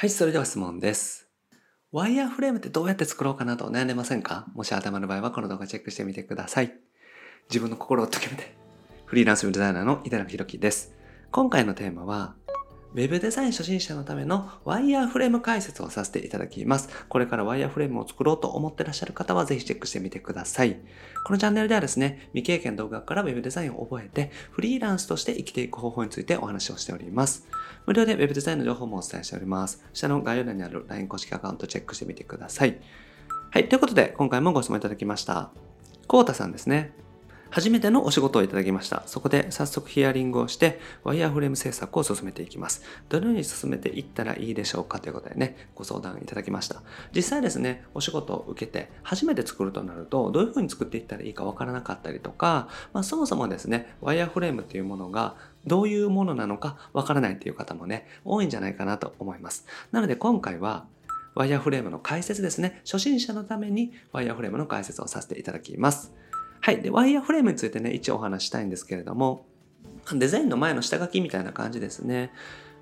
はい、それでは質問です。ワイヤーフレームってどうやって作ろうかなと悩んでませんか？もし頭の場合はこの動画チェックしてみてください。自分の心を解けめて。フリーランスデザイナーの井田中宏樹です。今回のテーマは、ウェブデザイン初心者のためのワイヤーフレーム解説をさせていただきます。これからワイヤーフレームを作ろうと思ってらっしゃる方はぜひチェックしてみてください。このチャンネルではですね、未経験動画からウェブデザインを覚えて、フリーランスとして生きていく方法についてお話をしております。無料でウェブデザインの情報もお伝えしております。下の概要欄にある LINE 公式アカウントチェックしてみてください。はい、ということで今回もご質問いただきました。コータさんですね。初めてのお仕事をいただきました。そこで早速ヒアリングをして、ワイヤーフレーム制作を進めていきます。どのように進めていったらいいでしょうかということでね、ご相談いただきました。実際ですね、お仕事を受けて、初めて作るとなると、どういうふうに作っていったらいいかわからなかったりとか、まあ、そもそもですね、ワイヤーフレームっていうものが、どういうものなのかわからないっていう方もね、多いんじゃないかなと思います。なので今回は、ワイヤーフレームの解説ですね。初心者のためにワイヤーフレームの解説をさせていただきます。はい。で、ワイヤーフレームについてね、一応お話したいんですけれども、デザインの前の下書きみたいな感じですね。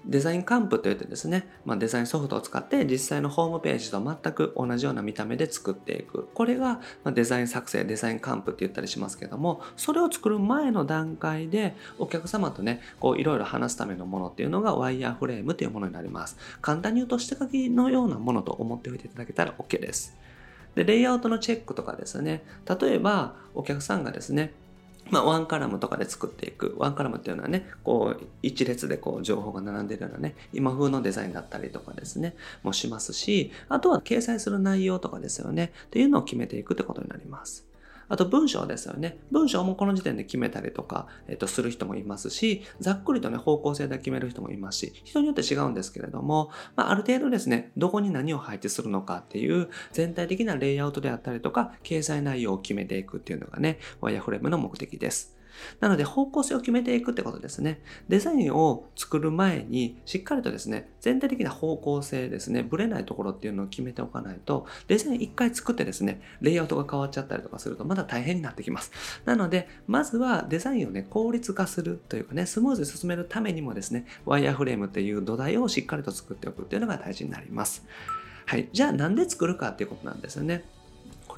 デザインカンプといってですね、まあ、デザインソフトを使って実際のホームページと全く同じような見た目で作っていく。これがデザイン作成、デザインカンプって言ったりしますけども、それを作る前の段階でお客様とね、こういろいろ話すためのものっていうのがワイヤーフレームというものになります。簡単に言うと下書きのようなものと思っておいていただけたら OK です。で、レイアウトのチェックとかですね、例えばお客さんがですね、まあ、ワンカラムとかで作っていく。ワンカラムっていうのはね、こう、一列でこう、情報が並んでるようなね、今風のデザインだったりとかですね、もしますし、あとは掲載する内容とかですよね、っていうのを決めていくってことになります。あと文章ですよね。文章もこの時点で決めたりとか、えっと、する人もいますし、ざっくりとね、方向性で決める人もいますし、人によって違うんですけれども、まあ、ある程度ですね、どこに何を配置するのかっていう全体的なレイアウトであったりとか、掲載内容を決めていくっていうのがね、ワイヤーフレームの目的です。なので方向性を決めていくってことですね。デザインを作る前にしっかりとですね、全体的な方向性ですね、ぶれないところっていうのを決めておかないと、デザイン一回作ってですね、レイアウトが変わっちゃったりとかするとまだ大変になってきます。なので、まずはデザインをね、効率化するというかね、スムーズに進めるためにもですね、ワイヤーフレームっていう土台をしっかりと作っておくっていうのが大事になります。はい。じゃあなんで作るかっていうことなんですよね。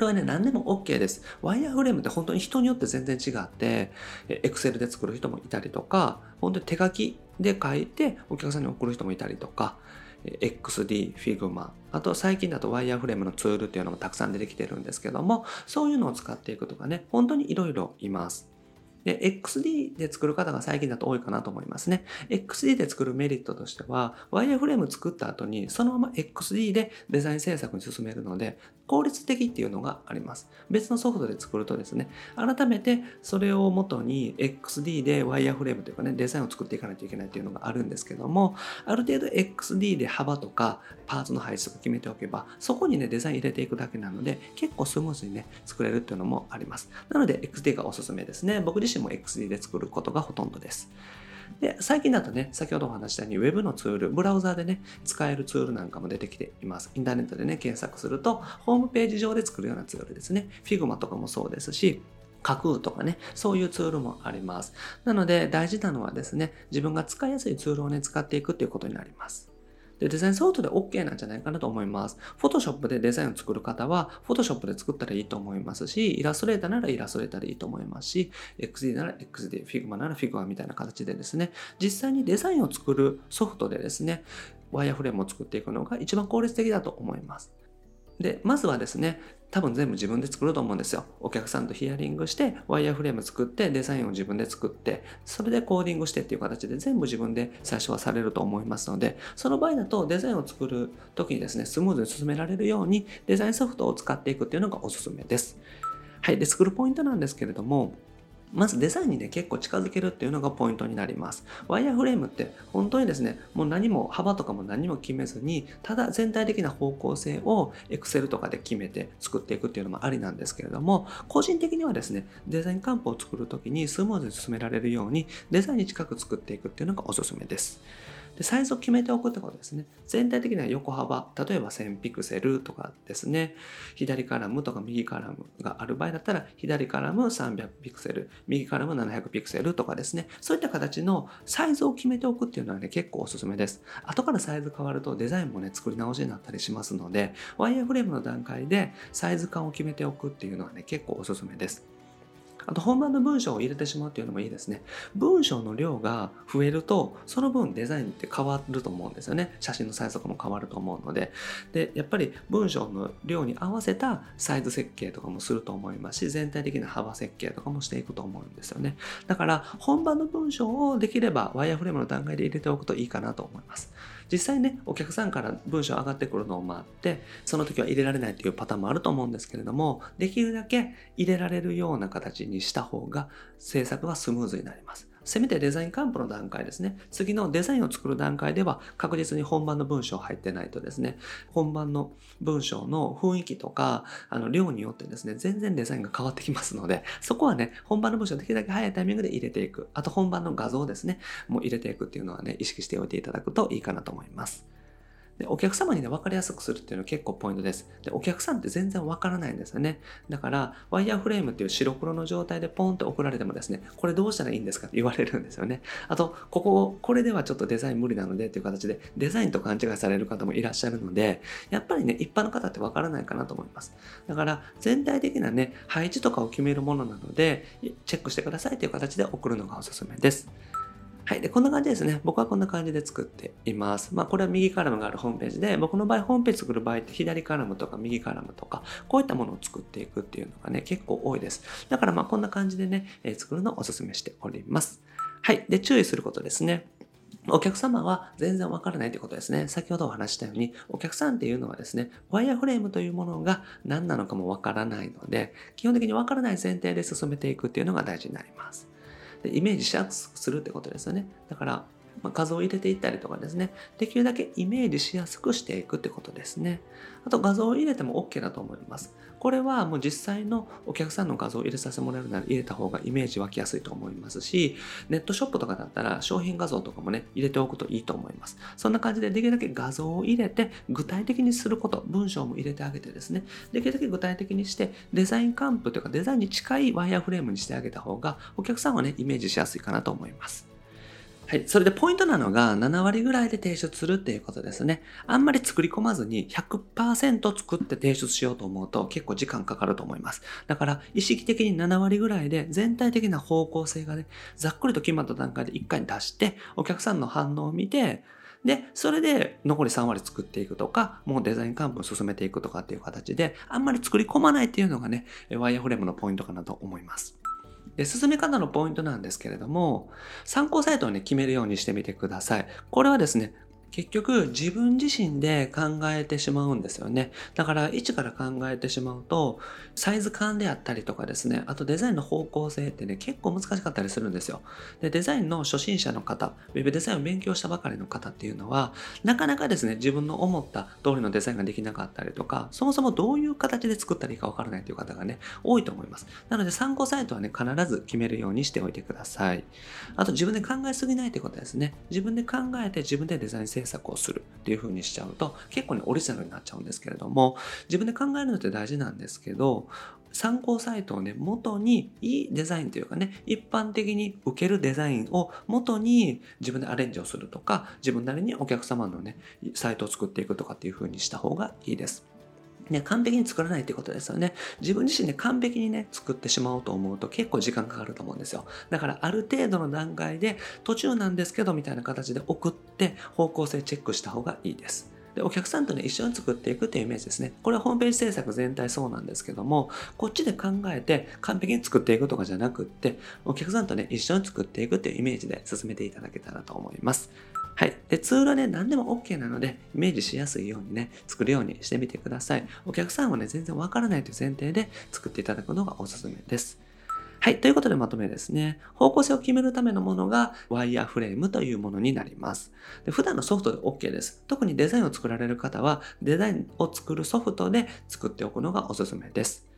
これはね、何でも OK です。ワイヤーフレームって本当に人によって全然違って、Excel で作る人もいたりとか、本当に手書きで書いてお客さんに送る人もいたりとか、XD、Figma、あと最近だとワイヤーフレームのツールっていうのもたくさん出てきてるんですけども、そういうのを使っていくとかね、本当にいろいろいます。で、XD で作る方が最近だと多いかなと思いますね。XD で作るメリットとしては、ワイヤーフレーム作った後に、そのまま XD でデザイン制作に進めるので、効率的っていうのがあります。別のソフトで作るとですね、改めてそれを元に XD でワイヤーフレームというかね、デザインを作っていかないといけないっていうのがあるんですけども、ある程度 XD で幅とかパーツの配置とか決めておけば、そこにね、デザイン入れていくだけなので、結構スムーズにね、作れるっていうのもあります。なので XD がおすすめですね。僕自身も XD で作ることがほとんどです。で、最近だとね、先ほどお話したように Web のツール、ブラウザーでね、使えるツールなんかも出てきています。インターネットでね、検索すると、ホームページ上で作るようなツールですね。Figma とかもそうですし、架空とかね、そういうツールもあります。なので大事なのはですね、自分が使いやすいツールをね、使っていくっていうことになります。で、デザインソフトで OK なんじゃないかなと思います。Photoshop でデザインを作る方は、Photoshop で作ったらいいと思いますし、イラストレーターならイラストレーターでいいと思いますし、XD なら XD、Figma なら Figma みたいな形でですね、実際にデザインを作るソフトでですね、ワイヤーフレームを作っていくのが一番効率的だと思います。で、まずはですね、多分全部自分で作ると思うんですよ。お客さんとヒアリングして、ワイヤーフレーム作って、デザインを自分で作って、それでコーディングしてっていう形で全部自分で最初はされると思いますので、その場合だとデザインを作る時にですね、スムーズに進められるようにデザインソフトを使っていくっていうのがおすすめです。はい。で、作るポイントなんですけれども、まずデザインにね、結構近づけるっていうのがポイントになります。ワイヤーフレームって本当にですね、もう何も幅とかも何も決めずに、ただ全体的な方向性を Excel とかで決めて作っていくっていうのもありなんですけれども、個人的にはですね、デザインカンプを作るときにスムーズに進められるようにデザインに近く作っていくっていうのがおすすめです。でサイズを決めておくってことですね。全体的な横幅、例えば1000ピクセルとかですね、左カラムとか右カラムがある場合だったら、左カラム300ピクセル、右カラム700ピクセルとかですね、そういった形のサイズを決めておくっていうのはね、結構おすすめです。後からサイズ変わるとデザインもね、作り直しになったりしますので、ワイヤーフレームの段階でサイズ感を決めておくっていうのはね、結構おすすめです。あと本番の文章を入れてしまうっていうのもいいですね。文章の量が増えると、その分デザインって変わると思うんですよね。写真のサイズとかも変わると思うので。で、やっぱり文章の量に合わせたサイズ設計とかもすると思いますし、全体的な幅設計とかもしていくと思うんですよね。だから本番の文章をできればワイヤーフレームの段階で入れておくといいかなと思います。実際ね、お客さんから文章上がってくるのを待って、その時は入れられないというパターンもあると思うんですけれども、できるだけ入れられるような形にした方が制作はスムーズになります。せめてデザインカンプの段階ですね。次のデザインを作る段階では確実に本番の文章入ってないとですね、本番の文章の雰囲気とか、あの、量によってですね、全然デザインが変わってきますので、そこはね、本番の文章をできるだけ早いタイミングで入れていく。あと本番の画像ですね、もう入れていくっていうのはね、意識しておいていただくといいかなと思います。お客様にね、分かりやすくするっていうのは結構ポイントです。で、お客さんって全然分からないんですよね。だから、ワイヤーフレームっていう白黒の状態でポンって送られてもですね、これどうしたらいいんですかって言われるんですよね。あと、ここ、これではちょっとデザイン無理なのでっていう形で、デザインと勘違いされる方もいらっしゃるので、やっぱりね、一般の方って分からないかなと思います。だから、全体的なね、配置とかを決めるものなので、チェックしてくださいという形で送るのがおすすめです。はい。で、こんな感じですね。僕はこんな感じで作っています。まあ、これは右カラムがあるホームページで、僕の場合、ホームページ作る場合って左カラムとか右カラムとか、こういったものを作っていくっていうのがね、結構多いです。だからまあ、こんな感じでね、え、作るのをお勧めしております。はい。で、注意することですね。お客様は全然わからないということですね。先ほどお話したように、お客さんっていうのはですね、ワイヤーフレームというものが何なのかもわからないので、基本的にわからない前提で進めていくっていうのが大事になります。でイメージしやすくするってことですよね。だから、まあ、画像を入れていったりとかですね、できるだけイメージしやすくしていくってことですね。あと画像を入れても OK だと思います。これはもう実際のお客さんの画像を入れさせてもらえるなら入れた方がイメージ湧きやすいと思いますし、ネットショップとかだったら商品画像とかもね、入れておくといいと思います。そんな感じでできるだけ画像を入れて具体的にすること、文章も入れてあげてですね、できるだけ具体的にしてデザインカンプというかデザインに近いワイヤーフレームにしてあげた方がお客さんはね、イメージしやすいかなと思います。はい。それでポイントなのが7割ぐらいで提出するっていうことですね。あんまり作り込まずに100%作って提出しようと思うと結構時間かかると思います。だから意識的に7割ぐらいで全体的な方向性がね、ざっくりと決まった段階で1回に出して、お客さんの反応を見て、で、それで残り3割作っていくとか、もうデザイン幹部を進めていくとかっていう形で、あんまり作り込まないっていうのがね、ワイヤーフレームのポイントかなと思います。で、進め方のポイントなんですけれども、参考サイトをね、決めるようにしてみてください。これはですね、結局自分自身で考えてしまうんですよね。だから一から考えてしまうとサイズ感であったりとかですね、あとデザインの方向性ってね結構難しかったりするんですよ。で、デザインの初心者の方、ウェブデザインを勉強したばかりの方っていうのはなかなかですね、自分の思った通りのデザインができなかったりとか、そもそもどういう形で作ったらいいかわからないという方がね、多いと思います。なので参考サイトはね、必ず決めるようにしておいてください。あと自分で考えすぎないってことですね。自分で考えて自分でデザイン制作をするっていう風にしちゃうと結構ねオリジナルになっちゃうんですけれども自分で考えるのって大事なんですけど参考サイトをね、元にいいデザインというかね、一般的に受けるデザインを元に自分でアレンジをするとか、自分なりにお客様のね、サイトを作っていくとかっていう風にした方がいいです。ね、完璧に作らないってことですよね。自分自身で完璧にね、作ってしまおうと思うと結構時間かかると思うんですよ。だからある程度の段階で途中なんですけどみたいな形で送って方向性チェックした方がいいです。で、お客さんとね、一緒に作っていくっていうイメージですね。これはホームページ制作全体そうなんですけども、こっちで考えて完璧に作っていくとかじゃなくって、お客さんとね、一緒に作っていくっていうイメージで進めていただけたらと思います。はい。で、ツールはね、何でも OK なので、イメージしやすいようにね、作るようにしてみてください。お客さんはね、全然わからないという前提で作っていただくのがおすすめです。はい。ということでまとめですね。方向性を決めるためのものがワイヤーフレームというものになります。で普段のソフトで OK です。特にデザインを作られる方は、デザインを作るソフトで作っておくのがおすすめです。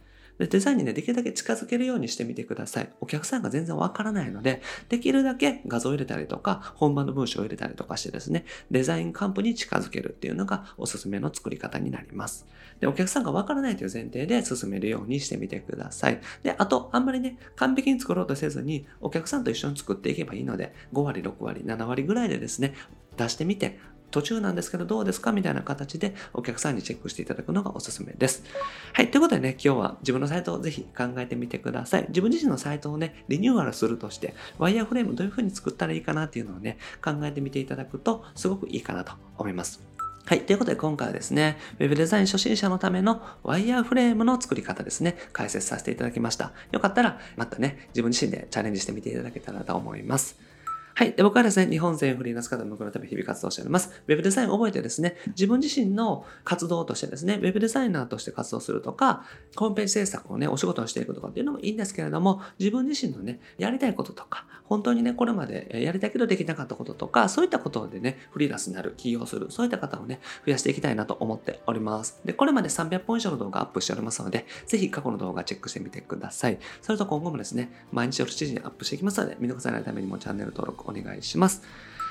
でデザインにね、できるだけ近づけるようにしてみてください。お客さんが全然わからないので、できるだけ画像を入れたりとか、本番の文章を入れたりとかしてですね、デザインカンプに近づけるっていうのがおすすめの作り方になります。で、お客さんがわからないという前提で進めるようにしてみてください。で、あと、あんまりね、完璧に作ろうとせずに、お客さんと一緒に作っていけばいいので、5割、6割、7割ぐらいでですね、出してみて、途中なんですけどどうですかみたいな形でお客さんにチェックしていただくのがおすすめです。はい。ということでね、今日は自分のサイトをぜひ考えてみてください。自分自身のサイトをね、リニューアルするとして、ワイヤーフレームどういう風に作ったらいいかなっていうのをね、考えてみていただくとすごくいいかなと思います。はい。ということで今回はですね、Web デザイン初心者のためのワイヤーフレームの作り方ですね、解説させていただきました。よかったらまたね、自分自身でチャレンジしてみていただけたらと思います。はい。で、僕はですね、日本全フリーランス方向のため日々活動しております。ウェブデザインを覚えてですね、自分自身の活動としてですね、ウェブデザイナーとして活動するとか、ホームページ制作をね、お仕事にしていくとかっていうのもいいんですけれども、自分自身のね、やりたいこととか、本当にね、これまでやりたいけどできなかったこととか、そういったことでね、フリーランスになる、起業する、そういった方をね、増やしていきたいなと思っております。で、これまで300本以上の動画アップしておりますので、ぜひ過去の動画チェックしてみてください。それと今後もですね、毎日夜7時にアップしていきますので、見逃さないためにもチャンネル登録お願いします。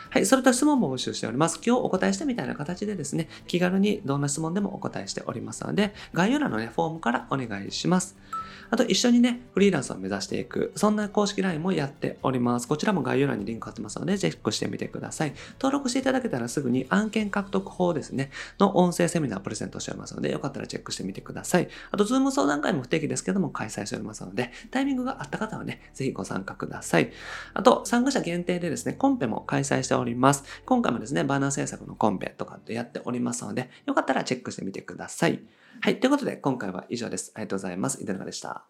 はい。それと質問も募集しております。今日お答えしたみたいな形でですね、気軽にどんな質問でもお答えしておりますので、概要欄のね、フォームからお願いします。あと一緒にね、フリーランスを目指していく、そんな公式 LINE もやっております。こちらも概要欄にリンク貼ってますので、チェックしてみてください。登録していただけたらすぐに案件獲得法ですね、の音声セミナープレゼントしておりますので、よかったらチェックしてみてください。あと、 Zoom 相談会も不定期ですけども、開催しておりますので、タイミングがあった方はね、ぜひご参加ください。あと、参加者限定でですね、コンペも開催しております。今回もですね、バナー制作のコンペとかってやっておりますので、よかったらチェックしてみてください。はい。ということで、今回は以上です。ありがとうございます。いかがでした。